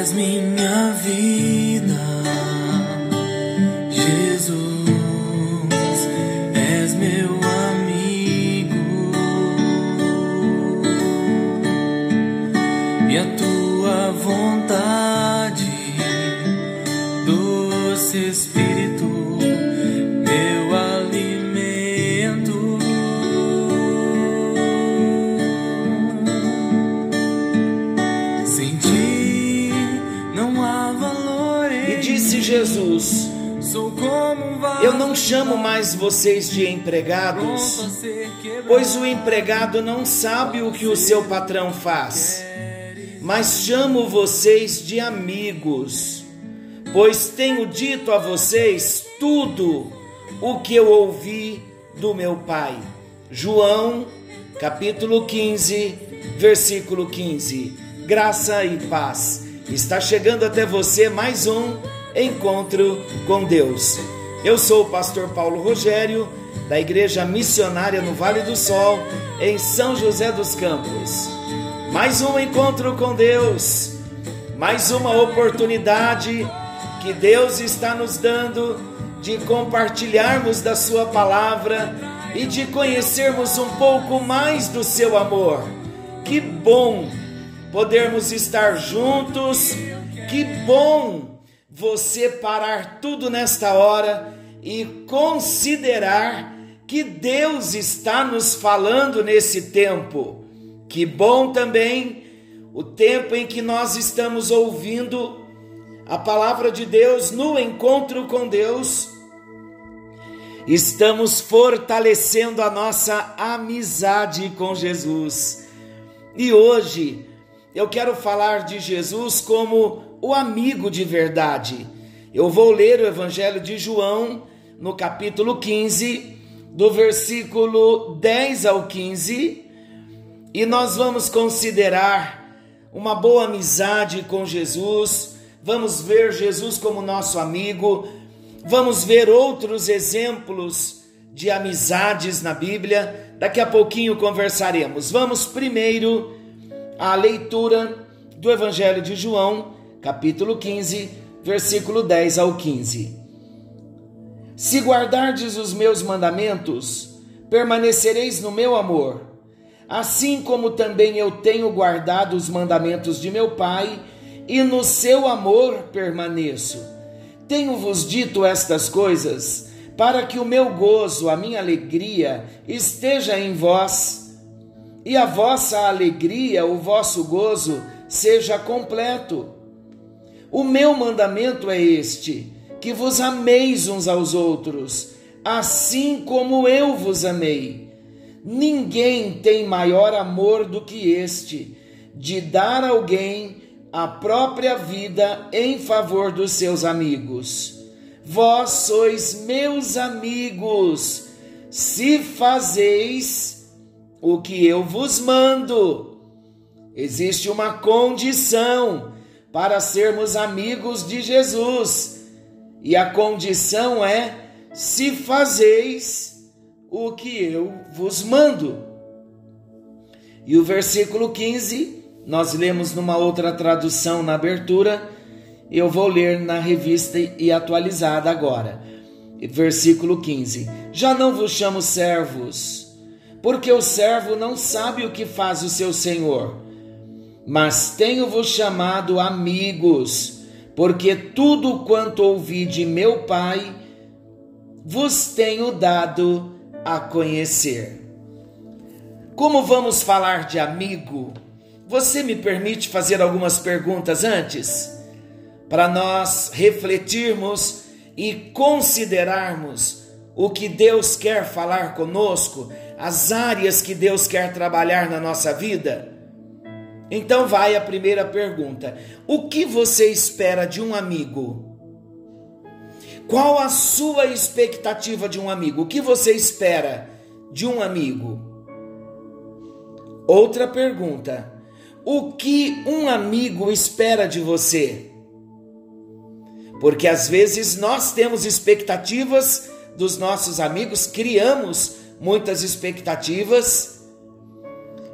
és minha vida, Eu não chamo mais vocês de empregados, pois o empregado não sabe o que o seu patrão faz. Mas chamo vocês de amigos, pois tenho dito a vocês tudo o que eu ouvi do meu Pai. João, capítulo 15, versículo 15. Graça e paz. Está chegando até você mais um encontro com Deus. Eu sou o pastor Paulo Rogério, da Igreja Missionária no Vale do Sol, em São José dos Campos. Mais um encontro com Deus, mais uma oportunidade que Deus está nos dando de compartilharmos da Sua palavra e de conhecermos um pouco mais do Seu amor. Que bom podermos estar juntos, que bom você parar tudo nesta hora e considerar que Deus está nos falando nesse tempo. Que bom também o tempo em que nós estamos ouvindo a palavra de Deus no encontro com Deus. Estamos fortalecendo a nossa amizade com Jesus. E hoje eu quero falar de Jesus como o amigo de verdade. Eu vou ler o Evangelho de João no capítulo 15, do versículo 10 ao 15, e nós vamos considerar uma boa amizade com Jesus, vamos ver Jesus como nosso amigo, vamos ver outros exemplos de amizades na Bíblia. Daqui a pouquinho conversaremos. Vamos primeiro à leitura do Evangelho de João, capítulo 15, versículo 10 ao 15. Se guardardes os meus mandamentos, permanecereis no meu amor, assim como também eu tenho guardado os mandamentos de meu Pai, e no seu amor permaneço. Tenho-vos dito estas coisas, para que o meu gozo, a minha alegria, esteja em vós, e a vossa alegria, o vosso gozo, seja completo. O meu mandamento é este: que vos ameis uns aos outros, assim como eu vos amei. Ninguém tem maior amor do que este, de dar alguém a própria vida em favor dos seus amigos. Vós sois meus amigos, se fazeis o que eu vos mando. Existe uma condição para sermos amigos de Jesus e a condição é: se fazeis o que eu vos mando. E o versículo 15, nós lemos numa outra tradução na abertura, eu vou ler na revista e atualizada agora. Versículo 15: Já não vos chamo servos, porque o servo não sabe o que faz o seu senhor, mas tenho-vos chamado amigos porque tudo quanto ouvi de meu Pai vos tenho dado a conhecer. Como vamos falar de amigo? Você me permite fazer algumas perguntas antes? Para nós refletirmos e considerarmos o que Deus quer falar conosco, as áreas que Deus quer trabalhar na nossa vida? Então vai a primeira pergunta: O que você espera de um amigo? Qual a sua expectativa de um amigo? O que você espera de um amigo? Outra pergunta: O que um amigo espera de você? Porque às vezes nós temos expectativas dos nossos amigos, criamos muitas expectativas,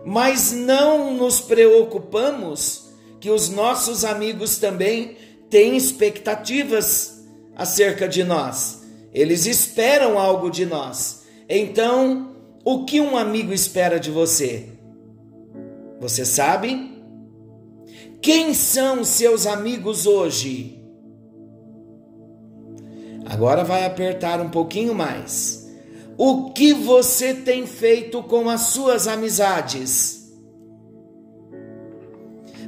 mas não nos preocupamos que os nossos amigos também têm expectativas acerca de nós. Eles esperam algo de nós. Então, o que um amigo espera de você? Você sabe? Quem são seus amigos hoje? Agora vai apertar um pouquinho mais. O que você tem feito com as suas amizades?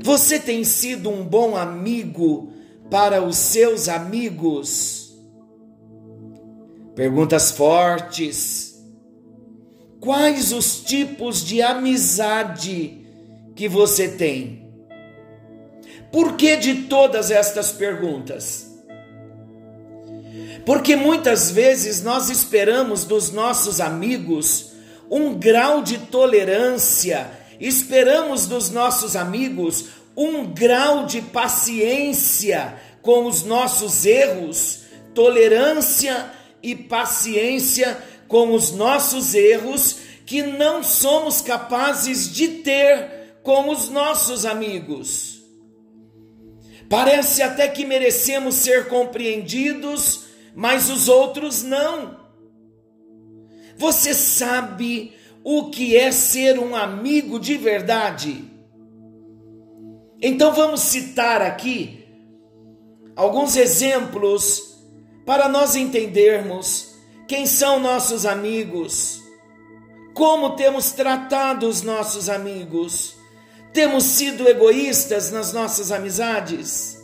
Você tem sido um bom amigo para os seus amigos? Perguntas fortes. Quais os tipos de amizade que você tem? Por que de todas estas perguntas? Porque muitas vezes nós esperamos dos nossos amigos um grau de tolerância, esperamos dos nossos amigos um grau de paciência com os nossos erros, tolerância e paciência com os nossos erros que não somos capazes de ter com os nossos amigos. Parece até que merecemos ser compreendidos mas os outros não. Você sabe o que é ser um amigo de verdade? Então vamos citar aqui alguns exemplos para nós entendermos quem são nossos amigos, como temos tratado os nossos amigos, temos sido egoístas nas nossas amizades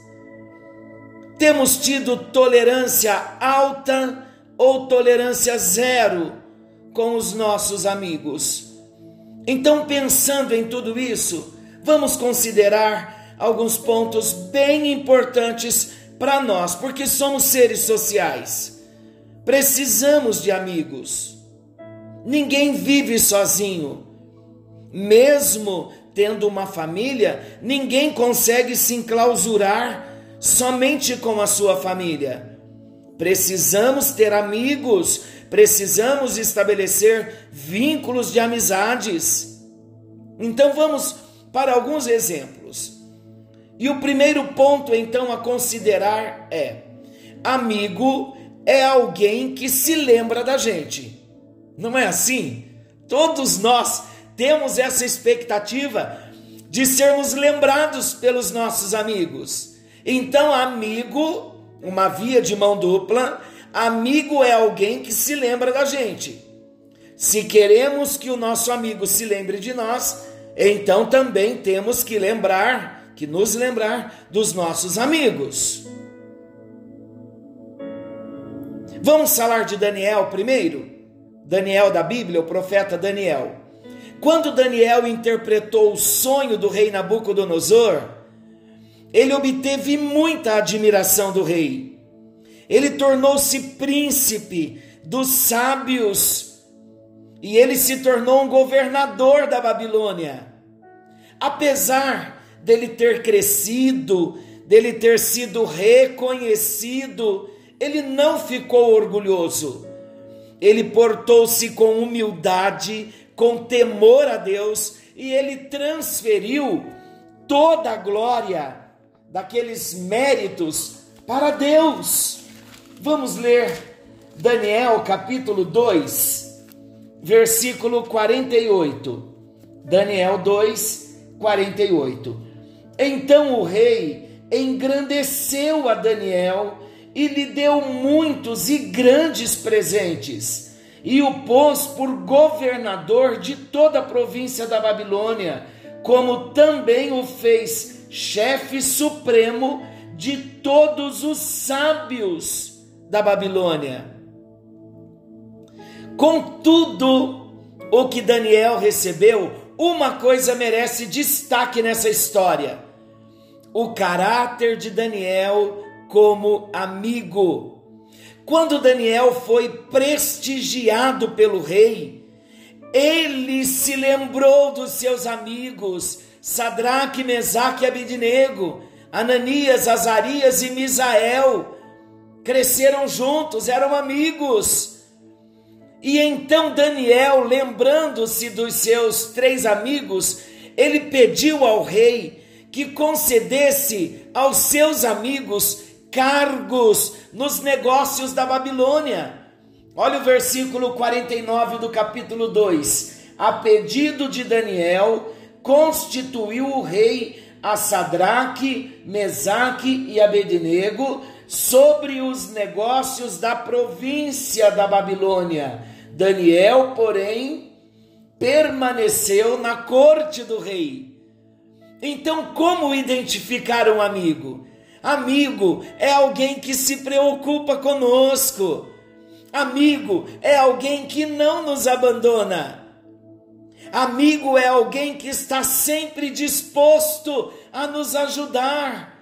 temos tido tolerância alta ou tolerância zero com os nossos amigos. Então, pensando em tudo isso, vamos considerar alguns pontos bem importantes para nós, porque somos seres sociais. Precisamos de amigos. Ninguém vive sozinho. Mesmo tendo uma família, ninguém consegue se enclausurar somente com a sua família. Precisamos ter amigos, precisamos estabelecer vínculos de amizades. Então vamos para alguns exemplos. E o primeiro ponto então a considerar é: amigo é alguém que se lembra da gente. Não é assim? Todos nós temos essa expectativa de sermos lembrados pelos nossos amigos. Então, amigo, uma via de mão dupla, amigo é alguém que se lembra da gente. Se queremos que o nosso amigo se lembre de nós, então também temos que lembrar, que nos lembrar dos nossos amigos. Vamos falar de Daniel primeiro? Daniel da Bíblia, o profeta Daniel. Quando Daniel interpretou o sonho do rei Nabucodonosor, ele obteve muita admiração do rei. Ele tornou-se príncipe dos sábios e ele se tornou um governador da Babilônia. Apesar dele ter crescido, dele ter sido reconhecido, ele não ficou orgulhoso. Ele portou-se com humildade, com temor a Deus e ele transferiu toda a glória daqueles méritos para Deus. Vamos ler Daniel capítulo 2, versículo 48. Daniel 2, 48. Então o rei engrandeceu a Daniel e lhe deu muitos e grandes presentes, e o pôs por governador de toda a província da Babilônia, como também o fez chefe supremo de todos os sábios da Babilônia. Com tudo o que Daniel recebeu, uma coisa merece destaque nessa história: o caráter de Daniel como amigo. Quando Daniel foi prestigiado pelo rei, ele se lembrou dos seus amigos Sadraque, Mesaque e Abidnego, Ananias, Azarias e Misael, cresceram juntos, eram amigos. E então Daniel, lembrando-se dos seus três amigos, ele pediu ao rei que concedesse aos seus amigos cargos nos negócios da Babilônia. Olha o versículo 49 do capítulo 2. A pedido de Daniel, constituiu o rei a Sadraque, Mesaque e Abednego sobre os negócios da província da Babilônia. Daniel, porém, permaneceu na corte do rei. Então, como identificar um amigo? Amigo é alguém que se preocupa conosco. Amigo é alguém que não nos abandona. Amigo é alguém que está sempre disposto a nos ajudar.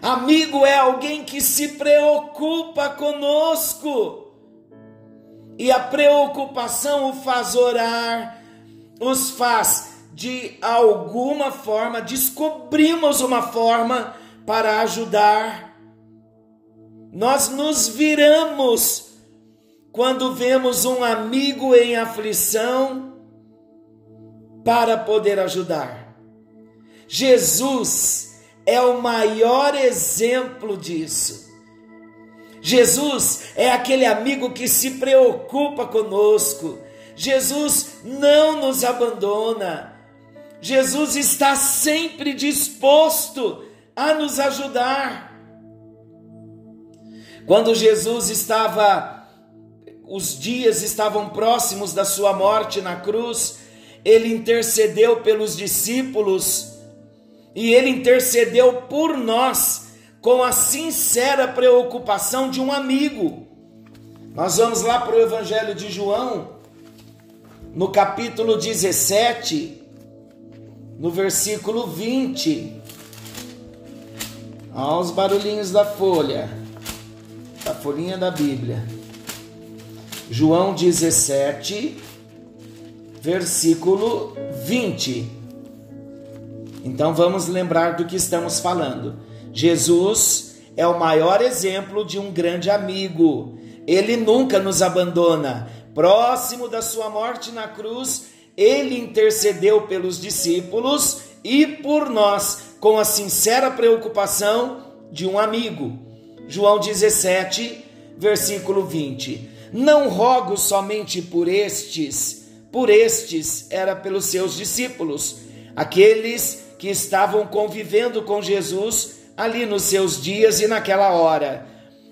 Amigo é alguém que se preocupa conosco. E a preocupação o faz orar, os faz de alguma forma, descobrimos uma forma para ajudar. Nós nos viramos quando vemos um amigo em aflição para poder ajudar. Jesus é o maior exemplo disso. Jesus é aquele amigo que se preocupa conosco. Jesus não nos abandona. Jesus está sempre disposto a nos ajudar. Quando Jesus estava os dias estavam próximos da sua morte na cruz, ele intercedeu pelos discípulos e ele intercedeu por nós com a sincera preocupação de um amigo. Nós vamos lá para o Evangelho de João, no capítulo 17, no versículo 20. Olha os barulhinhos da folha, da folhinha da Bíblia. João 17, versículo 20. Então vamos lembrar do que estamos falando. Jesus é o maior exemplo de um grande amigo. Ele nunca nos abandona. Próximo da sua morte na cruz, ele intercedeu pelos discípulos e por nós, com a sincera preocupação de um amigo. João 17, versículo 20. Não rogo somente por estes, por estes era pelos seus discípulos, aqueles que estavam convivendo com Jesus ali nos seus dias e naquela hora.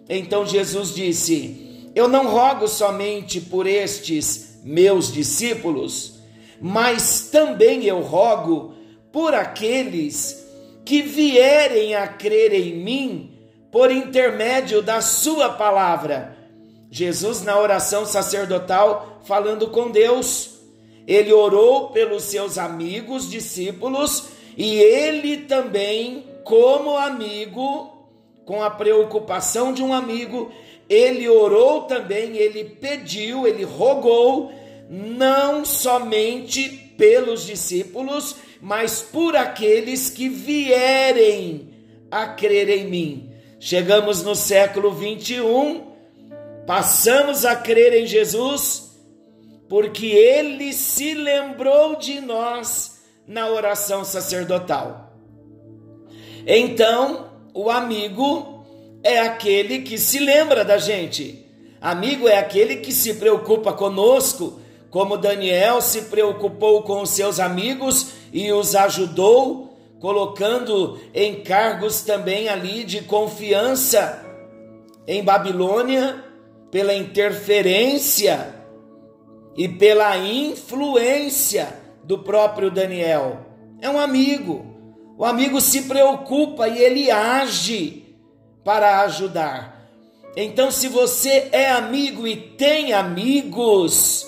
Então Jesus disse: Eu não rogo somente por estes meus discípulos, mas também eu rogo por aqueles que vierem a crer em mim por intermédio da Sua palavra Jesus, na oração sacerdotal, falando com Deus, ele orou pelos seus amigos, discípulos, e ele também, como amigo, com a preocupação de um amigo, ele orou também, ele pediu, ele rogou, não somente pelos discípulos, mas por aqueles que vierem a crer em mim. Chegamos no século 21 Passamos a crer em Jesus porque ele se lembrou de nós na oração sacerdotal. Então, o amigo é aquele que se lembra da gente. Amigo é aquele que se preocupa conosco, como Daniel se preocupou com os seus amigos e os ajudou, colocando em cargos também ali de confiança em Babilônia pela interferência e pela influência do próprio Daniel. É um amigo. O amigo se preocupa e ele age para ajudar. Então, se você é amigo e tem amigos,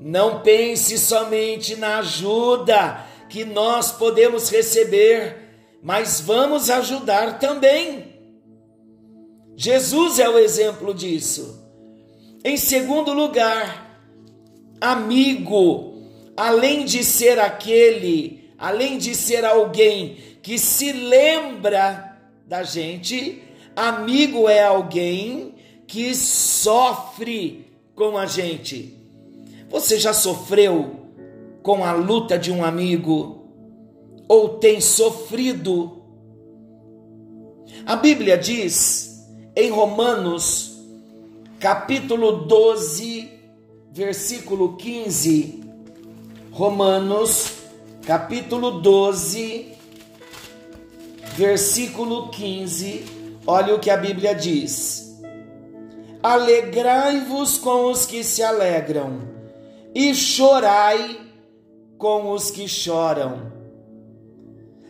não pense somente na ajuda que nós podemos receber, mas vamos ajudar também. Jesus é o exemplo disso. Em segundo lugar, amigo, além de ser aquele, além de ser alguém que se lembra da gente, amigo é alguém que sofre com a gente. Você já sofreu com a luta de um amigo, ou tem sofrido. A Bíblia diz em Romanos, capítulo 12, versículo 15. Romanos, capítulo 12, versículo 15. Olha o que a Bíblia diz: Alegrai-vos com os que se alegram, e chorai com os que choram.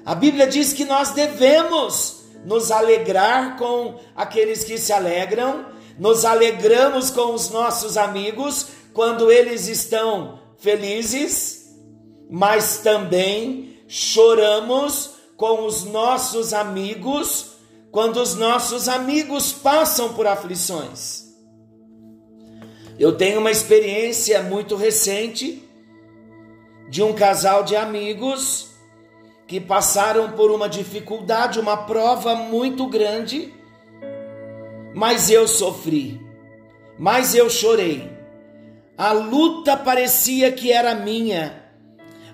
A Bíblia diz que nós devemos nos alegrar com aqueles que se alegram, nos alegramos com os nossos amigos quando eles estão felizes, mas também choramos com os nossos amigos quando os nossos amigos passam por aflições. Eu tenho uma experiência muito recente de um casal de amigos que passaram por uma dificuldade, uma prova muito grande, mas eu sofri, mas eu chorei. A luta parecia que era minha,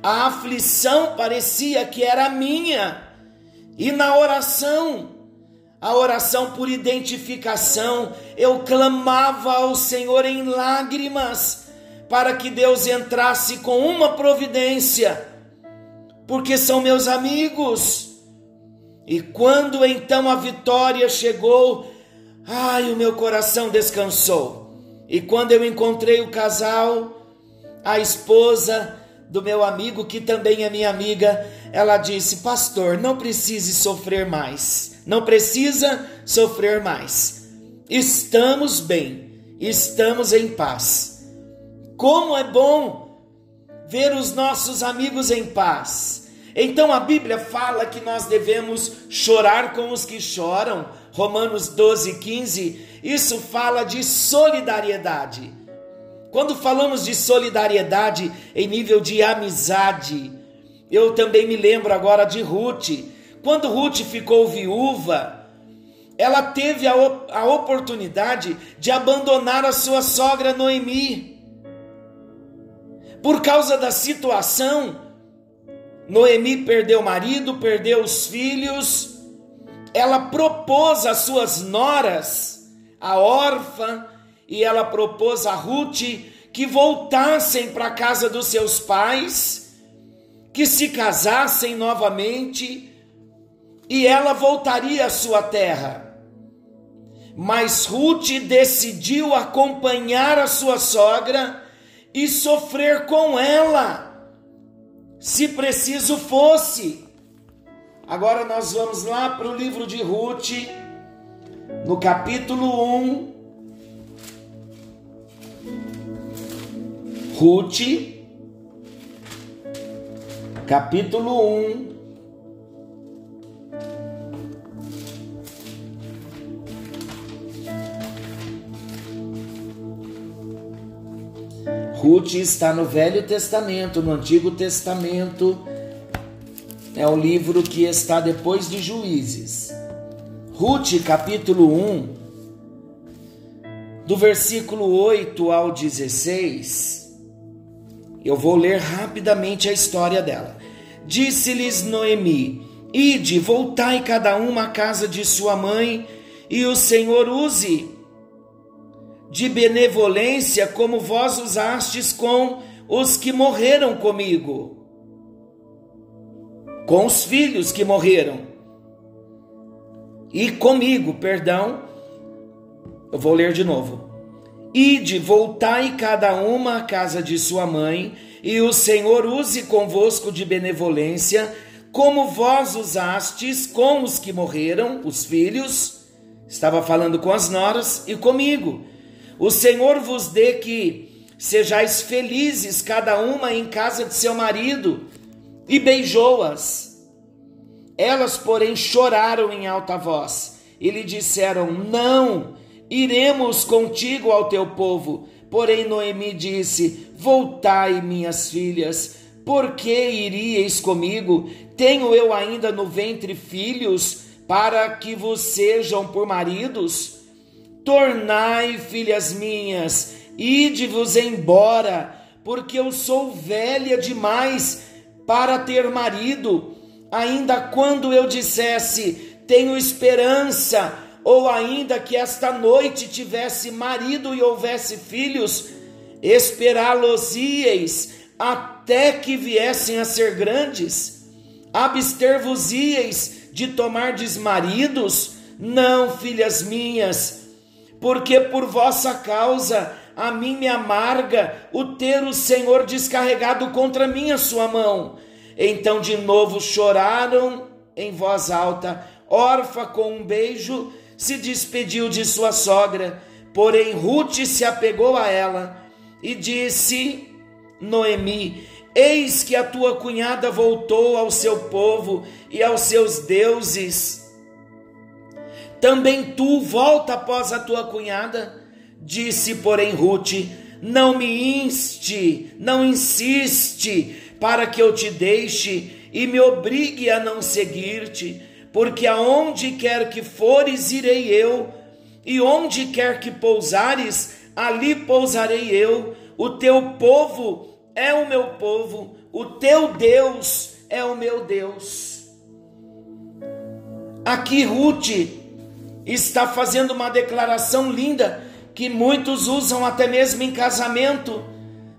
a aflição parecia que era minha, e na oração, a oração por identificação, eu clamava ao Senhor em lágrimas, para que Deus entrasse com uma providência porque são meus amigos. E quando então a vitória chegou, ai, o meu coração descansou. E quando eu encontrei o casal, a esposa do meu amigo, que também é minha amiga, ela disse: Pastor, não precise sofrer mais, não precisa sofrer mais. Estamos bem, estamos em paz. Como é bom ver os nossos amigos em paz. Então a Bíblia fala que nós devemos chorar com os que choram. Romanos 12, 15. Isso fala de solidariedade. Quando falamos de solidariedade em nível de amizade, eu também me lembro agora de Ruth. Quando Ruth ficou viúva, ela teve a, a oportunidade de abandonar a sua sogra Noemi por causa da situação, Noemi perdeu o marido, perdeu os filhos. Ela propôs às suas noras, a órfã, e ela propôs a Ruth que voltassem para a casa dos seus pais, que se casassem novamente, e ela voltaria à sua terra. Mas Ruth decidiu acompanhar a sua sogra e sofrer com ela, se preciso fosse. Agora nós vamos lá para o livro de Ruth, no capítulo 1. Ruth, capítulo 1. Ruth está no Velho Testamento, no Antigo Testamento. É o livro que está depois de Juízes. Ruth, capítulo 1, do versículo 8 ao 16. Eu vou ler rapidamente a história dela. Disse-lhes Noemi: Ide, voltai cada uma à casa de sua mãe, e o Senhor use de benevolência como vós usastes com os que morreram comigo, com os filhos que morreram, e comigo, perdão, eu vou ler de novo. Ide, voltai cada uma à casa de sua mãe, e o Senhor use convosco de benevolência, como vós usastes com os que morreram, os filhos, estava falando com as noras, e comigo. O Senhor vos dê que sejais felizes, cada uma em casa de seu marido, e beijou-as. Elas, porém, choraram em alta voz e lhe disseram: Não, iremos contigo ao teu povo. Porém, Noemi disse: Voltai, minhas filhas, por que iríeis comigo? Tenho eu ainda no ventre filhos para que vos sejam por maridos? Tornai, filhas minhas, ide-vos embora, porque eu sou velha demais para ter marido, ainda quando eu dissesse tenho esperança, ou ainda que esta noite tivesse marido e houvesse filhos, esperá-los-ieis até que viessem a ser grandes? Abster-vos-ieis de tomar desmaridos? Não, filhas minhas, porque por vossa causa a mim me amarga o ter o Senhor descarregado contra mim a sua mão. Então de novo choraram em voz alta. Orfa, com um beijo, se despediu de sua sogra, porém Ruth se apegou a ela e disse: Noemi, eis que a tua cunhada voltou ao seu povo e aos seus deuses. Também tu volta após a tua cunhada? Disse, porém, Ruth: Não me inste, não insiste, para que eu te deixe e me obrigue a não seguir-te, porque aonde quer que fores, irei eu, e onde quer que pousares, ali pousarei eu. O teu povo é o meu povo, o teu Deus é o meu Deus. Aqui Ruth está fazendo uma declaração linda que muitos usam até mesmo em casamento,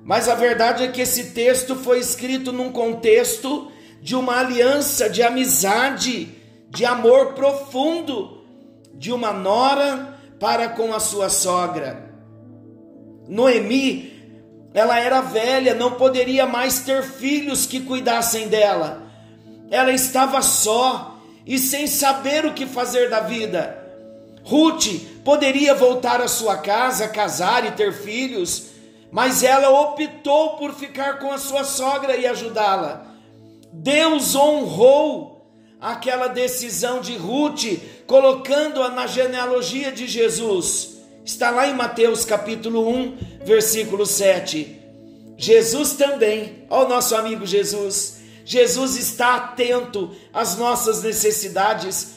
mas a verdade é que esse texto foi escrito num contexto de uma aliança, de amizade, de amor profundo de uma nora para com a sua sogra. Noemi, ela era velha, não poderia mais ter filhos que cuidassem dela. Ela estava só e sem saber o que fazer da vida. Ruth poderia voltar à sua casa, casar e ter filhos, mas ela optou por ficar com a sua sogra e ajudá-la. Deus honrou aquela decisão de Ruth, colocando-a na genealogia de Jesus. Está lá em Mateus capítulo 1, versículo 7. Jesus também, ó nosso amigo Jesus, Jesus está atento às nossas necessidades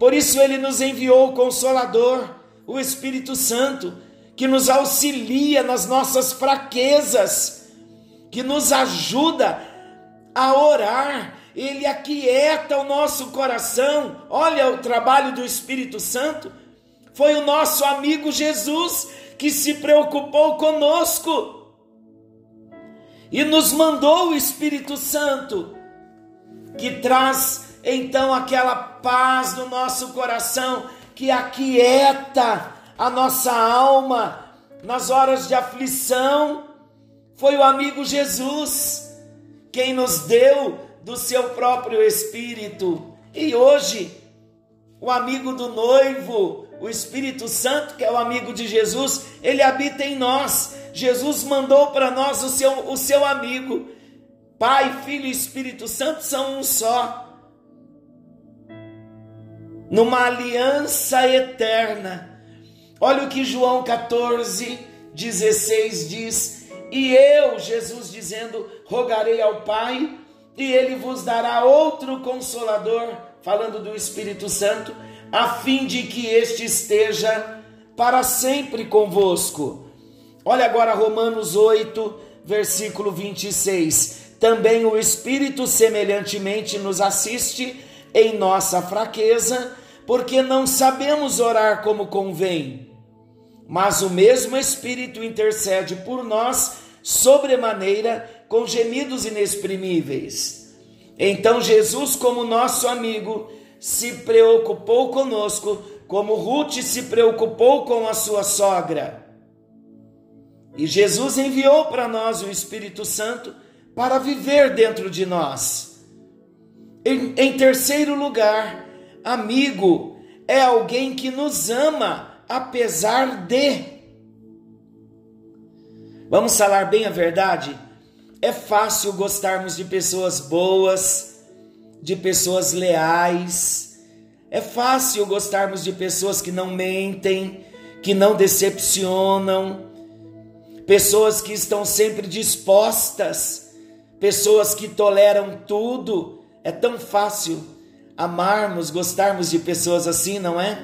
por isso ele nos enviou o Consolador, o Espírito Santo, que nos auxilia nas nossas fraquezas, que nos ajuda a orar, ele aquieta o nosso coração. Olha o trabalho do Espírito Santo. Foi o nosso amigo Jesus que se preocupou conosco e nos mandou o Espírito Santo, que traz então aquela paz no nosso coração que aquieta a nossa alma nas horas de aflição. Foi o amigo Jesus quem nos deu do seu próprio Espírito. E hoje, o amigo do noivo, o Espírito Santo, que é o amigo de Jesus, ele habita em nós. Jesus mandou para nós o seu, o seu amigo. Pai, Filho e Espírito Santo são um só numa aliança eterna. Olha o que João 14, 16 diz: E eu, Jesus dizendo, rogarei ao Pai, e ele vos dará outro consolador, falando do Espírito Santo, a fim de que este esteja para sempre convosco. Olha agora Romanos 8, versículo 26. Também o Espírito semelhantemente nos assiste em nossa fraqueza, porque não sabemos orar como convém. Mas o mesmo Espírito intercede por nós sobremaneira com gemidos inexprimíveis. Então Jesus, como nosso amigo, se preocupou conosco, como Ruth se preocupou com a sua sogra. E Jesus enviou para nós o Espírito Santo para viver dentro de nós. Em, em terceiro lugar, Amigo é alguém que nos ama apesar de. Vamos falar bem a verdade? É fácil gostarmos de pessoas boas, de pessoas leais. É fácil gostarmos de pessoas que não mentem, que não decepcionam, pessoas que estão sempre dispostas, pessoas que toleram tudo. É tão fácil amarmos, gostarmos de pessoas assim, não é?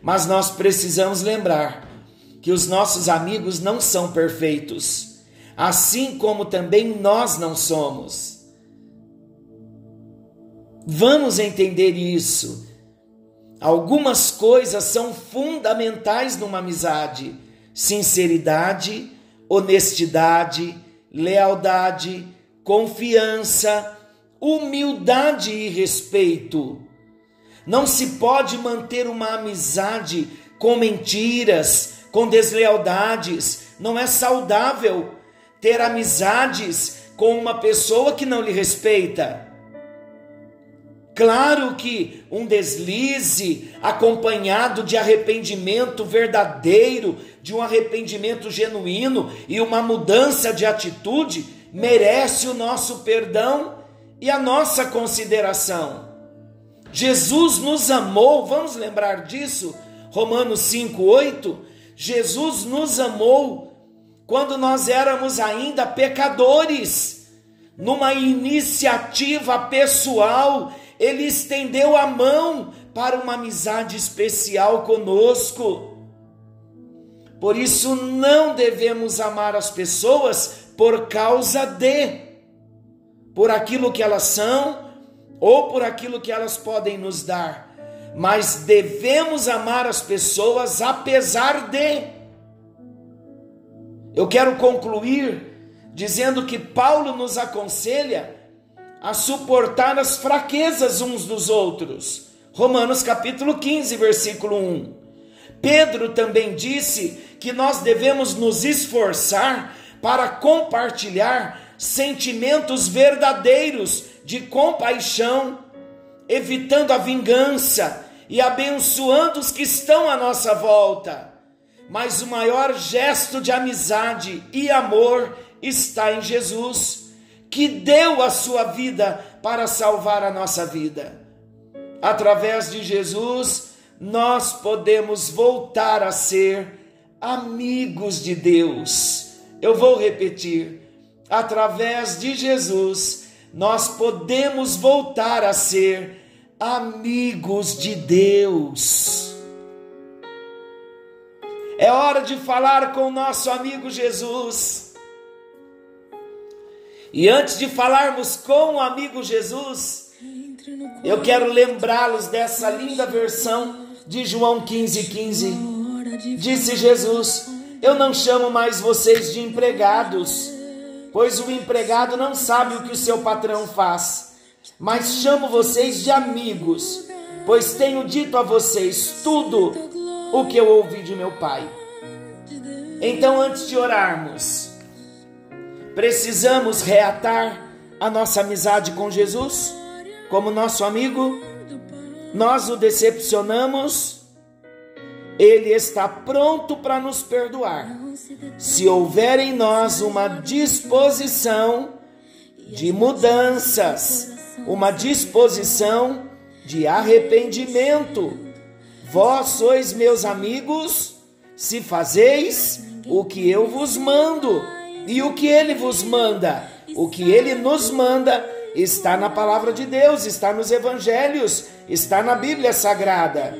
Mas nós precisamos lembrar que os nossos amigos não são perfeitos, assim como também nós não somos. Vamos entender isso. Algumas coisas são fundamentais numa amizade: sinceridade, honestidade, lealdade, confiança, humildade e respeito. Não se pode manter uma amizade com mentiras, com deslealdades. Não é saudável ter amizades com uma pessoa que não lhe respeita. Claro que um deslize acompanhado de arrependimento verdadeiro, de um arrependimento genuíno e uma mudança de atitude merece o nosso perdão e a nossa consideração. Jesus nos amou, vamos lembrar disso? Romanos 5:8. Jesus nos amou quando nós éramos ainda pecadores. Numa iniciativa pessoal, ele estendeu a mão para uma amizade especial conosco. Por isso não devemos amar as pessoas por causa de por aquilo que elas são ou por aquilo que elas podem nos dar, mas devemos amar as pessoas apesar de. Eu quero concluir dizendo que Paulo nos aconselha a suportar as fraquezas uns dos outros. Romanos capítulo 15, versículo 1. Pedro também disse que nós devemos nos esforçar para compartilhar sentimentos verdadeiros de compaixão, evitando a vingança e abençoando os que estão à nossa volta. Mas o maior gesto de amizade e amor está em Jesus, que deu a sua vida para salvar a nossa vida. Através de Jesus, nós podemos voltar a ser amigos de Deus. Eu vou repetir através de Jesus, nós podemos voltar a ser amigos de Deus. É hora de falar com o nosso amigo Jesus. E antes de falarmos com o amigo Jesus, eu quero lembrá-los dessa linda versão de João 15,15. 15. Disse Jesus: Eu não chamo mais vocês de empregados pois o empregado não sabe o que o seu patrão faz. Mas chamo vocês de amigos, pois tenho dito a vocês tudo o que eu ouvi de meu Pai. Então, antes de orarmos, precisamos reatar a nossa amizade com Jesus como nosso amigo. Nós o decepcionamos ele está pronto para nos perdoar. Se houver em nós uma disposição de mudanças, uma disposição de arrependimento. Vós sois meus amigos, se fazeis o que eu vos mando. E o que ele vos manda? O que ele nos manda está na palavra de Deus, está nos evangelhos, está na Bíblia Sagrada.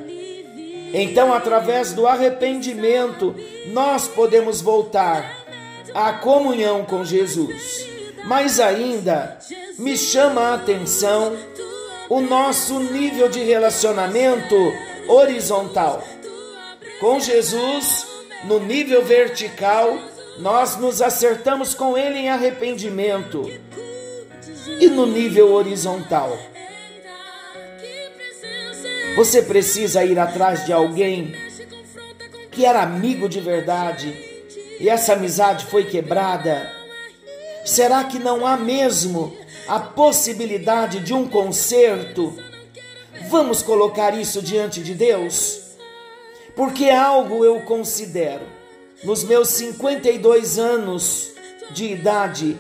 Então, através do arrependimento, nós podemos voltar à comunhão com Jesus. Mas ainda me chama a atenção o nosso nível de relacionamento horizontal. Com Jesus, no nível vertical, nós nos acertamos com Ele em arrependimento. E no nível horizontal, você precisa ir atrás de alguém que era amigo de verdade e essa amizade foi quebrada. Será que não há mesmo a possibilidade de um conserto? Vamos colocar isso diante de Deus? Porque algo eu considero, nos meus 52 anos de idade,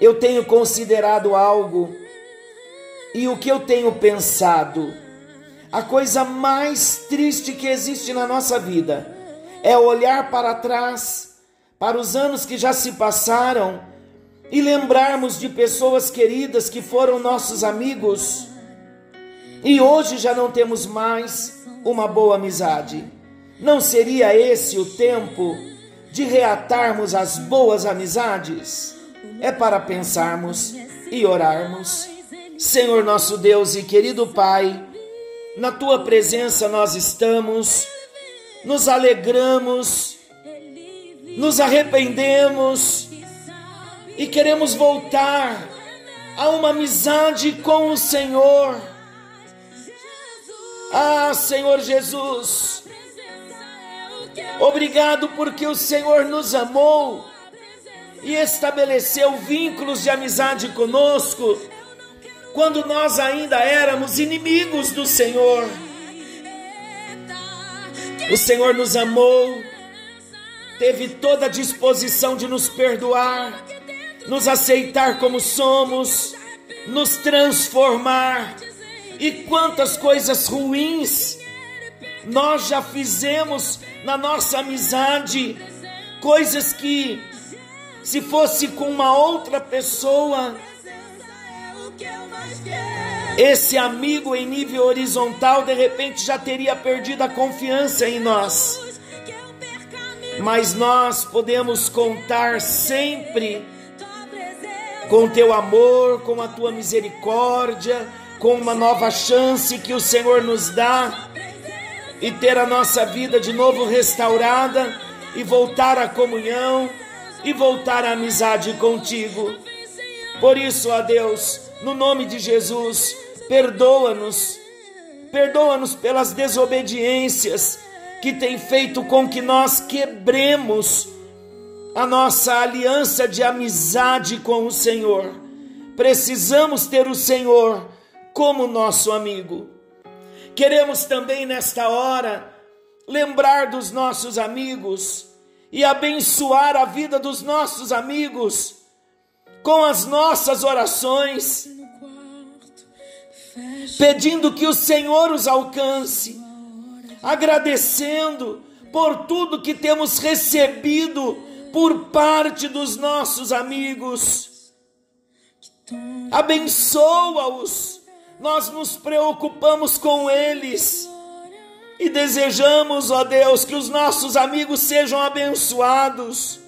eu tenho considerado algo e o que eu tenho pensado a coisa mais triste que existe na nossa vida é olhar para trás, para os anos que já se passaram e lembrarmos de pessoas queridas que foram nossos amigos e hoje já não temos mais uma boa amizade. Não seria esse o tempo de reatarmos as boas amizades? É para pensarmos e orarmos. Senhor nosso Deus e querido Pai, na tua presença nós estamos, nos alegramos, nos arrependemos e queremos voltar a uma amizade com o Senhor. Ah, Senhor Jesus, obrigado porque o Senhor nos amou e estabeleceu vínculos de amizade conosco quando nós ainda éramos inimigos do Senhor. O Senhor nos amou, teve toda a disposição de nos perdoar, nos aceitar como somos, nos transformar. E quantas coisas ruins nós já fizemos na nossa amizade, coisas que, se fosse com uma outra pessoa, esse amigo em nível horizontal de repente já teria perdido a confiança em nós. Mas nós podemos contar sempre com teu amor, com a tua misericórdia, com uma nova chance que o Senhor nos dá e ter a nossa vida de novo restaurada e voltar à comunhão e voltar à amizade contigo. Por isso, ó Deus, no nome de Jesus, perdoa-nos, perdoa-nos pelas desobediências que tem feito com que nós quebremos a nossa aliança de amizade com o Senhor. Precisamos ter o Senhor como nosso amigo. Queremos também nesta hora lembrar dos nossos amigos e abençoar a vida dos nossos amigos com as nossas orações, pedindo que o Senhor os alcance, agradecendo por tudo que temos recebido por parte dos nossos amigos. Abençoa-os, nós nos preocupamos com eles e desejamos, ó Deus, que os nossos amigos sejam abençoados.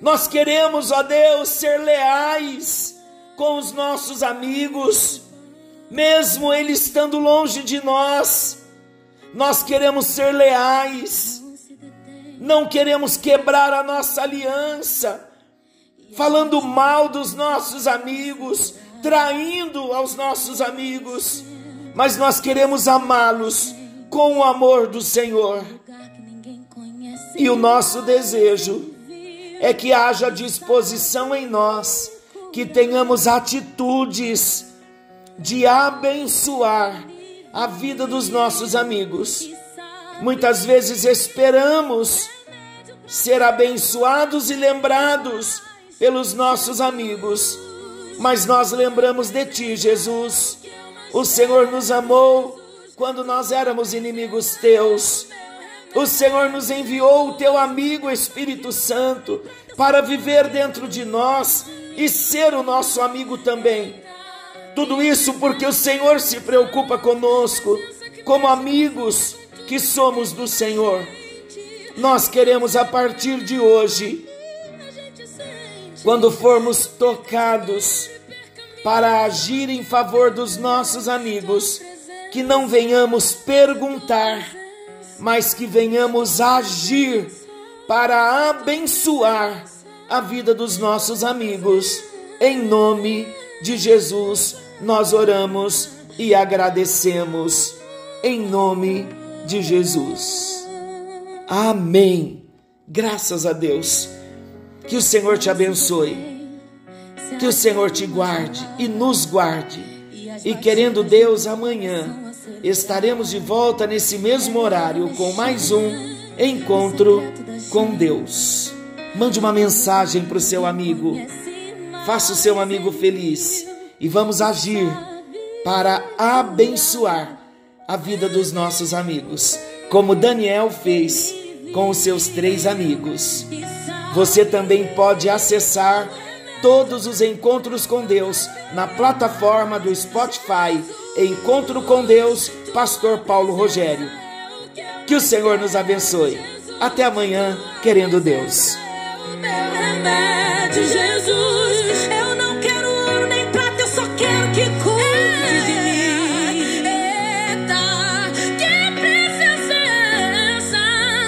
Nós queremos, ó Deus, ser leais com os nossos amigos, mesmo eles estando longe de nós. Nós queremos ser leais não queremos quebrar a nossa aliança, falando mal dos nossos amigos, traindo aos nossos amigos, mas nós queremos amá-los com o amor do Senhor. E o nosso desejo é que haja disposição em nós, que tenhamos atitudes de abençoar a vida dos nossos amigos Muitas vezes esperamos ser abençoados e lembrados pelos nossos amigos, mas nós lembramos de Ti, Jesus. O Senhor nos amou quando nós éramos inimigos Teus. O Senhor nos enviou o Teu amigo Espírito Santo para viver dentro de nós e ser o nosso amigo também. Tudo isso porque o Senhor se preocupa conosco como amigos que somos do Senhor. Nós queremos a partir de hoje, quando formos tocados para agir em favor dos nossos amigos, que não venhamos perguntar, mas que venhamos agir para abençoar a vida dos nossos amigos. Em nome de Jesus, nós oramos e agradecemos. Em nome de Jesus. Amém. Graças a Deus. Que o Senhor te abençoe. Que o Senhor te guarde e nos guarde. E querendo Deus, amanhã estaremos de volta nesse mesmo horário com mais um encontro com Deus. Mande uma mensagem para o seu amigo. Faça o seu amigo feliz e vamos agir para abençoar a vida dos nossos amigos, como Daniel fez com os seus três amigos. Você também pode acessar todos os encontros com Deus na plataforma do Spotify Encontro com Deus, Pastor Paulo Rogério. Que o Senhor nos abençoe. Até amanhã, querendo Deus.